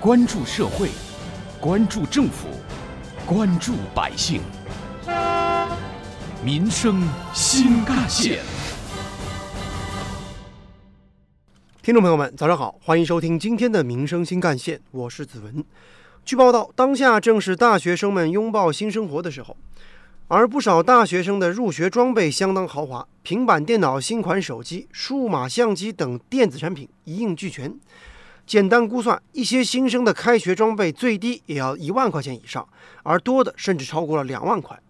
关注社会，关注政府，关注百姓，民生新干线。听众朋友们，早上好，欢迎收听今天的《民生新干线》，我是子文。据报道，当下正是大学生们拥抱新生活的时候。而不少大学生的入学装备相当豪华，平板电脑、新款手机、数码相机等电子产品一应俱全。简单估算，一些新生的开学装备最低也要一万块钱以上，而多的甚至超过了两万块。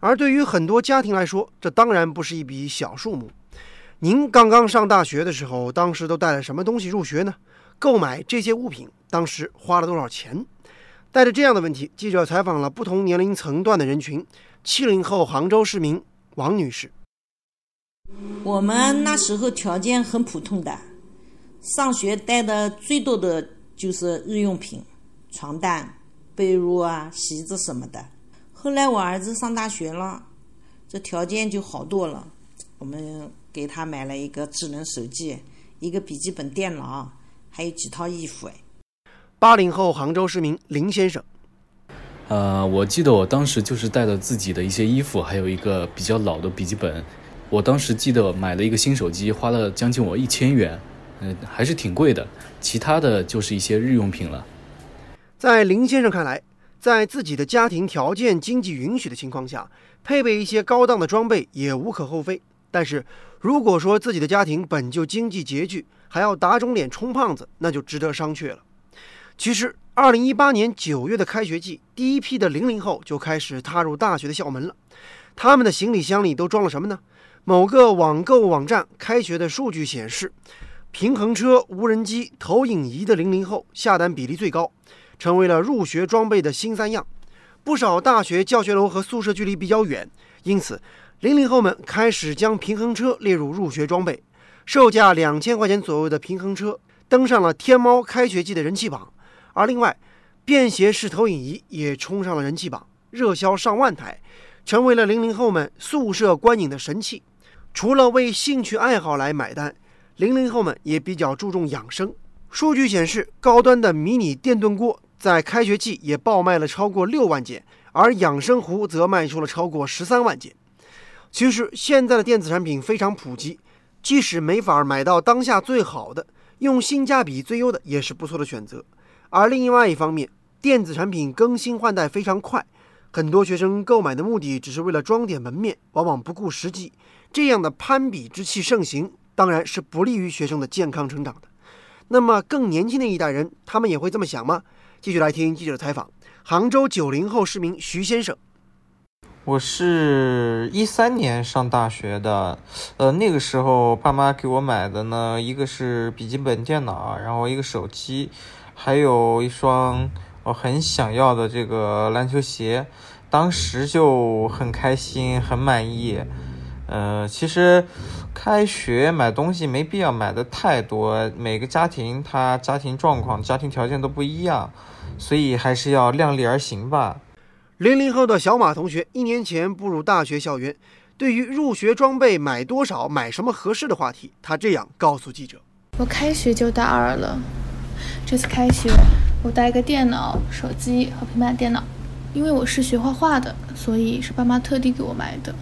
而对于很多家庭来说，这当然不是一笔小数目。您刚刚上大学的时候，当时都带了什么东西入学呢？购买这些物品，当时花了多少钱？带着这样的问题，记者采访了不同年龄层段的人群。七零后杭州市民王女士：我们那时候条件很普通的，上学带的最多的就是日用品，床单、被褥啊、席子什么的。后来我儿子上大学了，这条件就好多了。我们给他买了一个智能手机，一个笔记本电脑，还有几套衣服。哎八零后杭州市民林先生。呃，我记得我当时就是带了自己的一些衣服，还有一个比较老的笔记本。我当时记得买了一个新手机，花了将近我一千元，嗯，还是挺贵的。其他的就是一些日用品了。在林先生看来，在自己的家庭条件经济允许的情况下，配备一些高档的装备也无可厚非。但是，如果说自己的家庭本就经济拮据，还要打肿脸充胖子，那就值得商榷了。其实。二零一八年九月的开学季，第一批的零零后就开始踏入大学的校门了。他们的行李箱里都装了什么呢？某个网购网站开学的数据显示，平衡车、无人机、投影仪的零零后下单比例最高，成为了入学装备的新三样。不少大学教学楼和宿舍距离比较远，因此零零后们开始将平衡车列入入学装备。售价两千块钱左右的平衡车登上了天猫开学季的人气榜。而另外，便携式投影仪也冲上了人气榜，热销上万台，成为了零零后们宿舍观影的神器。除了为兴趣爱好来买单，零零后们也比较注重养生。数据显示，高端的迷你电炖锅在开学季也爆卖了超过六万件，而养生壶则卖出了超过十三万件。其实，现在的电子产品非常普及，即使没法买到当下最好的，用性价比最优的也是不错的选择。而另外一方面，电子产品更新换代非常快，很多学生购买的目的只是为了装点门面，往往不顾实际。这样的攀比之气盛行，当然是不利于学生的健康成长的。那么，更年轻的一代人，他们也会这么想吗？继续来听记者采访，杭州九零后市民徐先生。我是一三年上大学的，呃，那个时候爸妈给我买的呢，一个是笔记本电脑，然后一个手机。还有一双我很想要的这个篮球鞋，当时就很开心，很满意。呃，其实开学买东西没必要买的太多，每个家庭他家庭状况、家庭条件都不一样，所以还是要量力而行吧。零零后的小马同学一年前步入大学校园，对于入学装备买多少、买什么合适的话题，他这样告诉记者：“我开学就大二了。”这次开学，我带个电脑、手机和平板电脑，因为我是学画画的，所以是爸妈特地给我买的。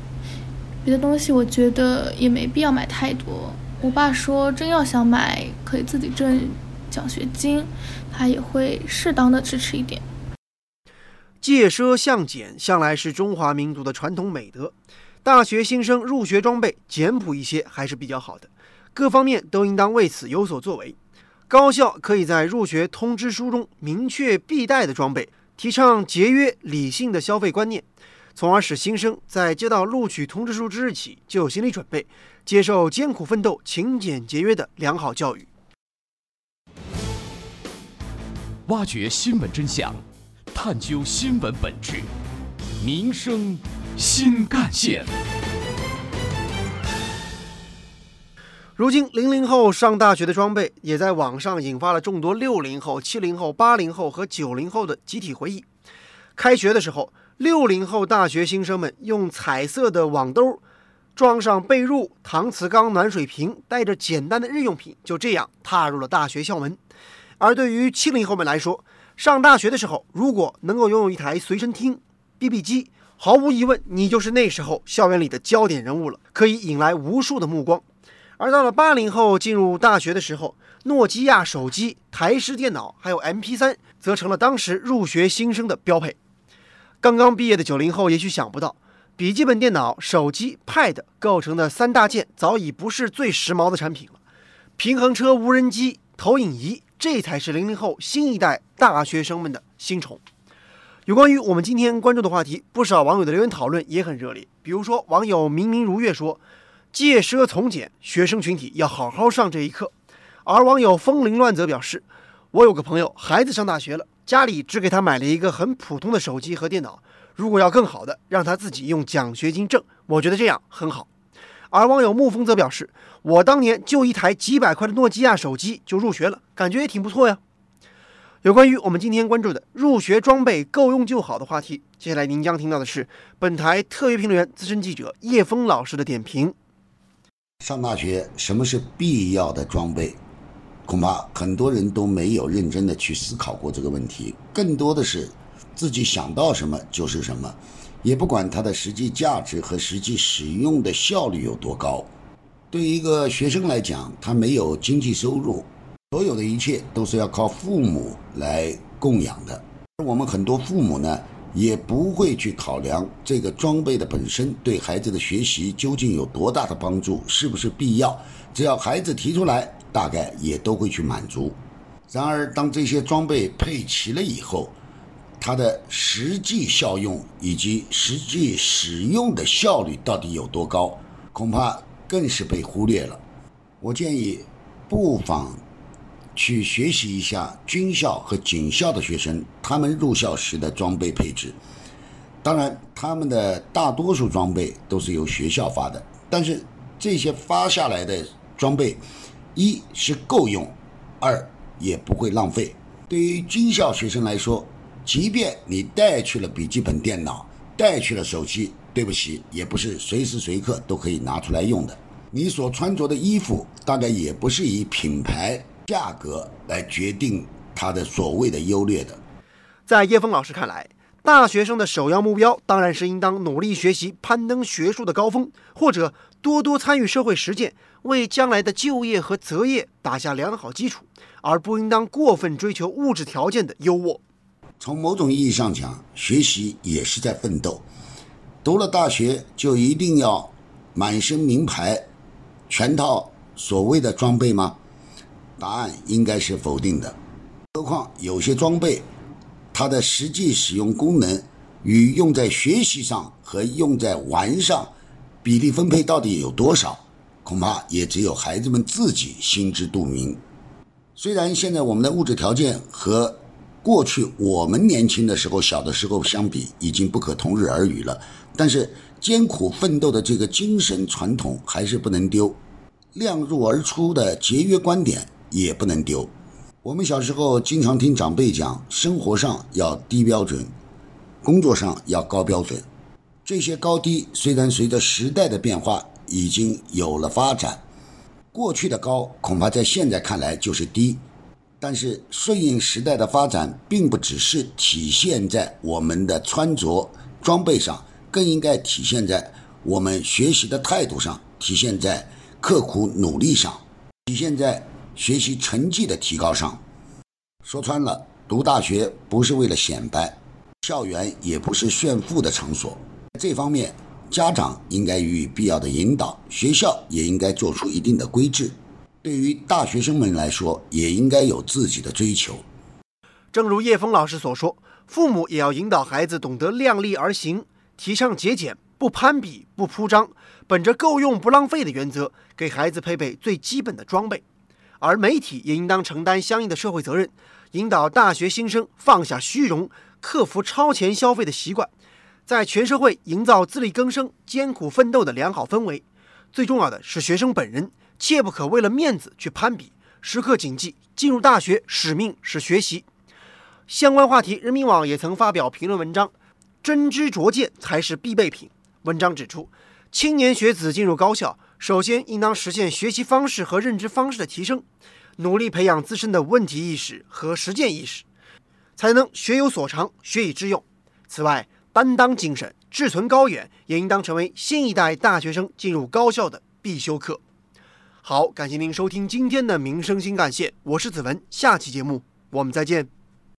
别的东西我觉得也没必要买太多。我爸说，真要想买，可以自己挣奖学金，他也会适当的支持一点。戒奢向俭向来是中华民族的传统美德，大学新生入学装备简朴一些还是比较好的，各方面都应当为此有所作为。高校可以在入学通知书中明确必带的装备，提倡节约理性的消费观念，从而使新生在接到录取通知书之日起就有心理准备，接受艰苦奋斗、勤俭节约的良好教育。挖掘新闻真相，探究新闻本质，民生新干线。如今，零零后上大学的装备也在网上引发了众多六零后、七零后、八零后和九零后的集体回忆。开学的时候，六零后大学新生们用彩色的网兜装上被褥、搪瓷缸暖水瓶，带着简单的日用品，就这样踏入了大学校门。而对于七零后们来说，上大学的时候，如果能够拥有一台随身听、BB 机，毫无疑问，你就是那时候校园里的焦点人物了，可以引来无数的目光。而到了八零后进入大学的时候，诺基亚手机、台式电脑还有 MP3，则成了当时入学新生的标配。刚刚毕业的九零后也许想不到，笔记本电脑、手机、Pad 构成的三大件早已不是最时髦的产品了，平衡车、无人机、投影仪，这才是零零后新一代大学生们的新宠。有关于我们今天关注的话题，不少网友的留言讨论也很热烈。比如说，网友明明如月说：“戒奢从简，学生群体要好好上这一课。”而网友风铃乱则表示：“我有个朋友，孩子上大学了，家里只给他买了一个很普通的手机和电脑，如果要更好的，让他自己用奖学金挣。我觉得这样很好。”而网友沐风则表示：“我当年就一台几百块的诺基亚手机就入学了，感觉也挺不错呀。”有关于我们今天关注的入学装备够用就好的话题，接下来您将听到的是本台特约评论员、资深记者叶峰老师的点评。上大学什么是必要的装备？恐怕很多人都没有认真的去思考过这个问题，更多的是自己想到什么就是什么，也不管它的实际价值和实际使用的效率有多高。对于一个学生来讲，他没有经济收入。所有的一切都是要靠父母来供养的，而我们很多父母呢，也不会去考量这个装备的本身对孩子的学习究竟有多大的帮助，是不是必要？只要孩子提出来，大概也都会去满足。然而，当这些装备配齐了以后，它的实际效用以及实际使用的效率到底有多高，恐怕更是被忽略了。我建议，不妨。去学习一下军校和警校的学生，他们入校时的装备配置。当然，他们的大多数装备都是由学校发的，但是这些发下来的装备，一是够用，二也不会浪费。对于军校学生来说，即便你带去了笔记本电脑，带去了手机，对不起，也不是随时随刻都可以拿出来用的。你所穿着的衣服，大概也不是以品牌。价格来决定它的所谓的优劣的。在叶峰老师看来，大学生的首要目标当然是应当努力学习，攀登学术的高峰，或者多多参与社会实践，为将来的就业和择业打下良好基础，而不应当过分追求物质条件的优渥。从某种意义上讲，学习也是在奋斗。读了大学就一定要满身名牌，全套所谓的装备吗？答案应该是否定的。何况有些装备，它的实际使用功能与用在学习上和用在玩上比例分配到底有多少，恐怕也只有孩子们自己心知肚明。虽然现在我们的物质条件和过去我们年轻的时候、小的时候相比已经不可同日而语了，但是艰苦奋斗的这个精神传统还是不能丢，量入而出的节约观点。也不能丢。我们小时候经常听长辈讲，生活上要低标准，工作上要高标准。这些高低虽然随着时代的变化已经有了发展，过去的高恐怕在现在看来就是低。但是顺应时代的发展，并不只是体现在我们的穿着装备上，更应该体现在我们学习的态度上，体现在刻苦努力上，体现在。学习成绩的提高上，说穿了，读大学不是为了显摆，校园也不是炫富的场所。这方面，家长应该予以必要的引导，学校也应该做出一定的规制。对于大学生们来说，也应该有自己的追求。正如叶峰老师所说，父母也要引导孩子懂得量力而行，提倡节俭，不攀比，不铺张，本着够用不浪费的原则，给孩子配备最基本的装备。而媒体也应当承担相应的社会责任，引导大学新生放下虚荣，克服超前消费的习惯，在全社会营造自力更生、艰苦奋斗的良好氛围。最重要的是，学生本人切不可为了面子去攀比，时刻谨记进入大学使命是学习。相关话题，人民网也曾发表评论文章：“真知灼见才是必备品。”文章指出，青年学子进入高校。首先，应当实现学习方式和认知方式的提升。努力培养自身的问题意识和实践意识，才能学有所长，学以致用。此外，担当精神、志存高远也应当成为新一代大学生进入高校的必修课。好，感谢您收听今天的《民生新干线》，我是子文，下期节目我们再见。